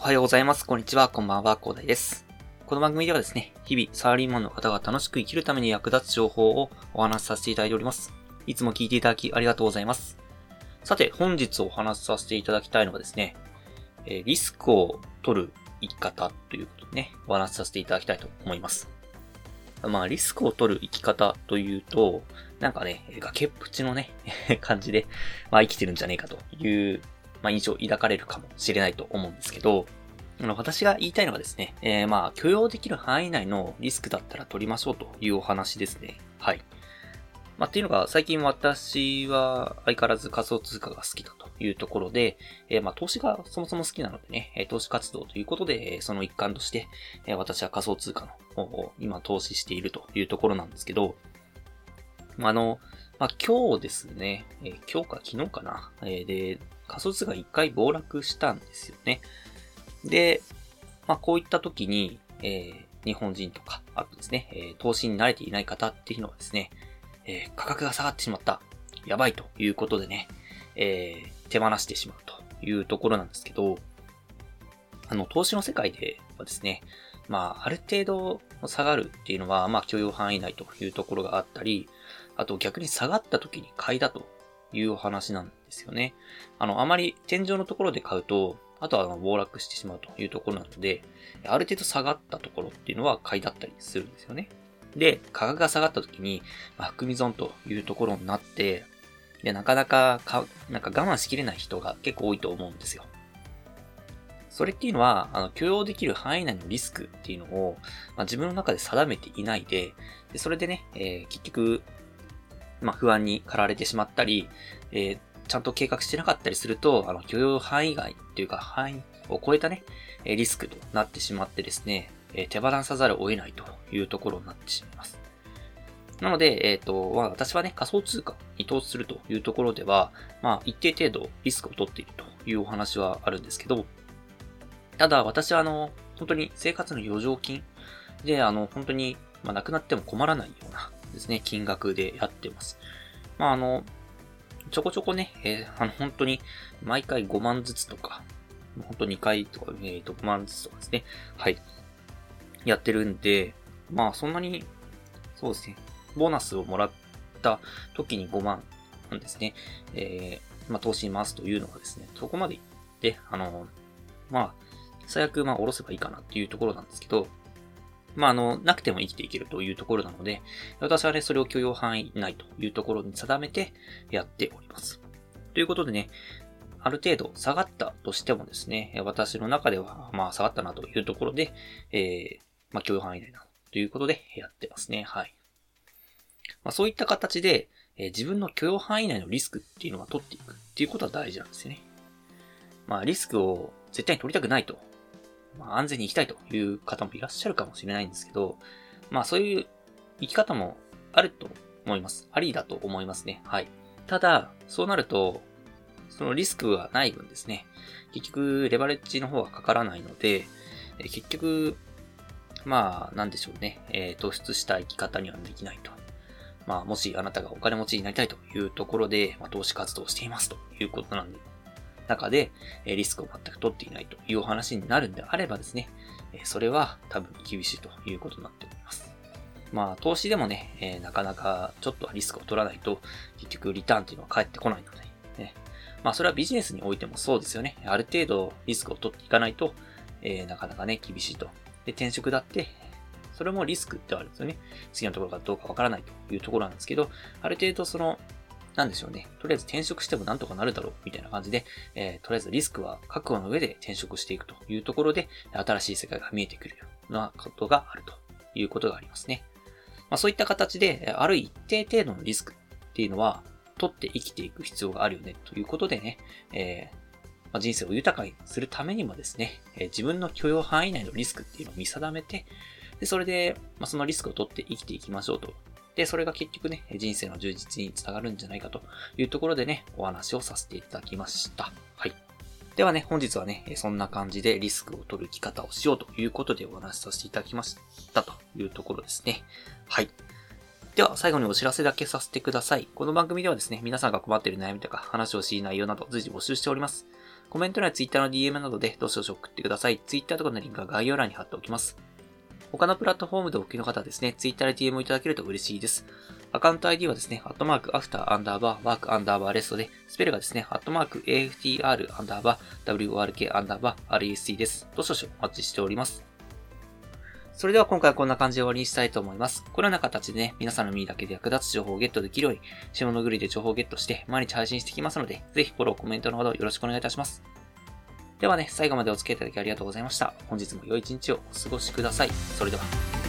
おはようございます。こんにちは、こんばんは、広大です。この番組ではですね、日々、サラリーマンの方が楽しく生きるために役立つ情報をお話しさせていただいております。いつも聞いていただきありがとうございます。さて、本日お話しさせていただきたいのはですね、えリスクを取る生き方ということでね、お話しさせていただきたいと思います。まあ、リスクを取る生き方というと、なんかね、崖っぷちのね、感じで、まあ生きてるんじゃねえかという、まあ印象を抱かれるかもしれないと思うんですけど、あの私が言いたいのはですね、えーまあ許容できる範囲内のリスクだったら取りましょうというお話ですね。はい。まあっていうのが最近私は相変わらず仮想通貨が好きだというところで、えーまあ投資がそもそも好きなのでね、投資活動ということで、その一環として、え私は仮想通貨の方を今投資しているというところなんですけど、まあの、まあ今日ですね、え今日か昨日かな、えで、仮想通貨一回暴落したんですよね。で、まあこういった時に、えー日本人とか、あとですね、えー投資に慣れていない方っていうのはですね、えー価格が下がってしまった。やばいということでね、え手放してしまうというところなんですけど、あの、投資の世界ではですね、まあ、ある程度下がるっていうのは、まあ、許容範囲内というところがあったり、あと逆に下がった時に買いだというお話なんですよね。あの、あまり天井のところで買うと、あとはあの暴落してしまうというところなので、ある程度下がったところっていうのは買いだったりするんですよね。で、価格が下がった時に、まあ、含み損というところになって、で、なかなかか、なんか我慢しきれない人が結構多いと思うんですよ。それっていうのは、あの、許容できる範囲内のリスクっていうのを、まあ、自分の中で定めていないで、でそれでね、えー結局、まあ、不安に駆られてしまったり、えーちゃんと計画してなかったりすると、あの、許容範囲外っていうか、範囲を超えたね、リスクとなってしまってですね、手放さざるを得ないというところになってしまいます。なので、えっ、と、ま、私はね、仮想通貨に投資するというところでは、まあ、一定程度リスクを取っているというお話はあるんですけど、ただ私はあの、本当に生活の余剰金で、あの、本当に、まあ、なくなっても困らないようなですね、金額でやってます。まあ、あの、ちょこちょこね、えーあの、本当に、毎回5万ずつとか、本当2回とか、えーと、5万ずつとかですね、はい、やってるんで、まあ、そんなに、そうですね、ボーナスをもらった時に5万なんですね、えーまあ、投資に回すというのはですね、そこまでいって、あの、まあ、最悪、まあ、下ろせばいいかなっていうところなんですけど、まあ、あの、なくても生きていけるというところなので、私はね、それを許容範囲内というところに定めてやっております。ということでね、ある程度下がったとしてもですね、私の中では、まあ、下がったなというところで、えー、まあ、許容範囲内なということでやってますね。はい。まあ、そういった形で、えー自分の許容範囲内のリスクっていうのは取っていくっていうことは大事なんですよね。まあ、リスクを絶対に取りたくないとまあ、安全に生きたいという方もいらっしゃるかもしれないんですけど、まあそういう生き方もあると思います。ありだと思いますね。はい。ただ、そうなると、そのリスクがない分ですね、結局レバレッジの方がかからないので、え結局、まあ、なんでしょうね、えー突出した生き方にはできないと。まあ、もしあなたがお金持ちになりたいというところで、まあ、投資活動をしていますということなんで、中で、えリスクを全く取っていないというお話になるんであればですね、えそれは多分厳しいということになっております。まあ、投資でもね、えーなかなかちょっとはリスクを取らないと、結局リターンっていうのは返ってこないので、ね。まあ、それはビジネスにおいてもそうですよね。ある程度リスクを取っていかないと、えーなかなかね、厳しいと。で、転職だって、それもリスクってあるんですよね。次のところがどうかわからないというところなんですけど、ある程度その、なんでしょうね。とりあえず転職してもなんとかなるだろう、みたいな感じで、えーとりあえずリスクは覚悟の上で転職していくというところで、新しい世界が見えてくるようなことがあるということがありますね。まあそういった形で、ある一定程度のリスクっていうのは、取って生きていく必要があるよね、ということでね、えーまあ、人生を豊かにするためにもですね、えー自分の許容範囲内のリスクっていうのを見定めて、で、それで、まあ、そのリスクを取って生きていきましょうと。で、それが結局ね、人生の充実につながるんじゃないかというところでね、お話をさせていただきました。はい。ではね、本日はね、そんな感じでリスクを取る生き方をしようということでお話しさせていただきましたというところですね。はい。では、最後にお知らせだけさせてください。この番組ではですね、皆さんが困っている悩みとか話をしい内容など随時募集しております。コメント欄や Twitter の DM などでどしどし送ってください。Twitter とかのリンクは概要欄に貼っておきます。他のプラットフォームでお聞きの方はですね、Twitter で DM をいただけると嬉しいです。アカウント ID はですね、アットマーク、アフター、アンダーバー、ワーク、アンダーバー、レストで、スペルがですね、アットマーク、AFTR、アンダーバー、WORK、アンダーバー、RESC です。どしどしお待ちしております。それでは今回はこんな感じで終わりにしたいと思います。このような形でね、皆さんの耳だけで役立つ情報をゲットできるように、下のグリで情報をゲットして毎日配信していきますので、ぜひフォロー、コメントのほどよろしくお願いいたします。ではね、最後までお付き合いいただきありがとうございました。本日も良い一日をお過ごしください。それでは。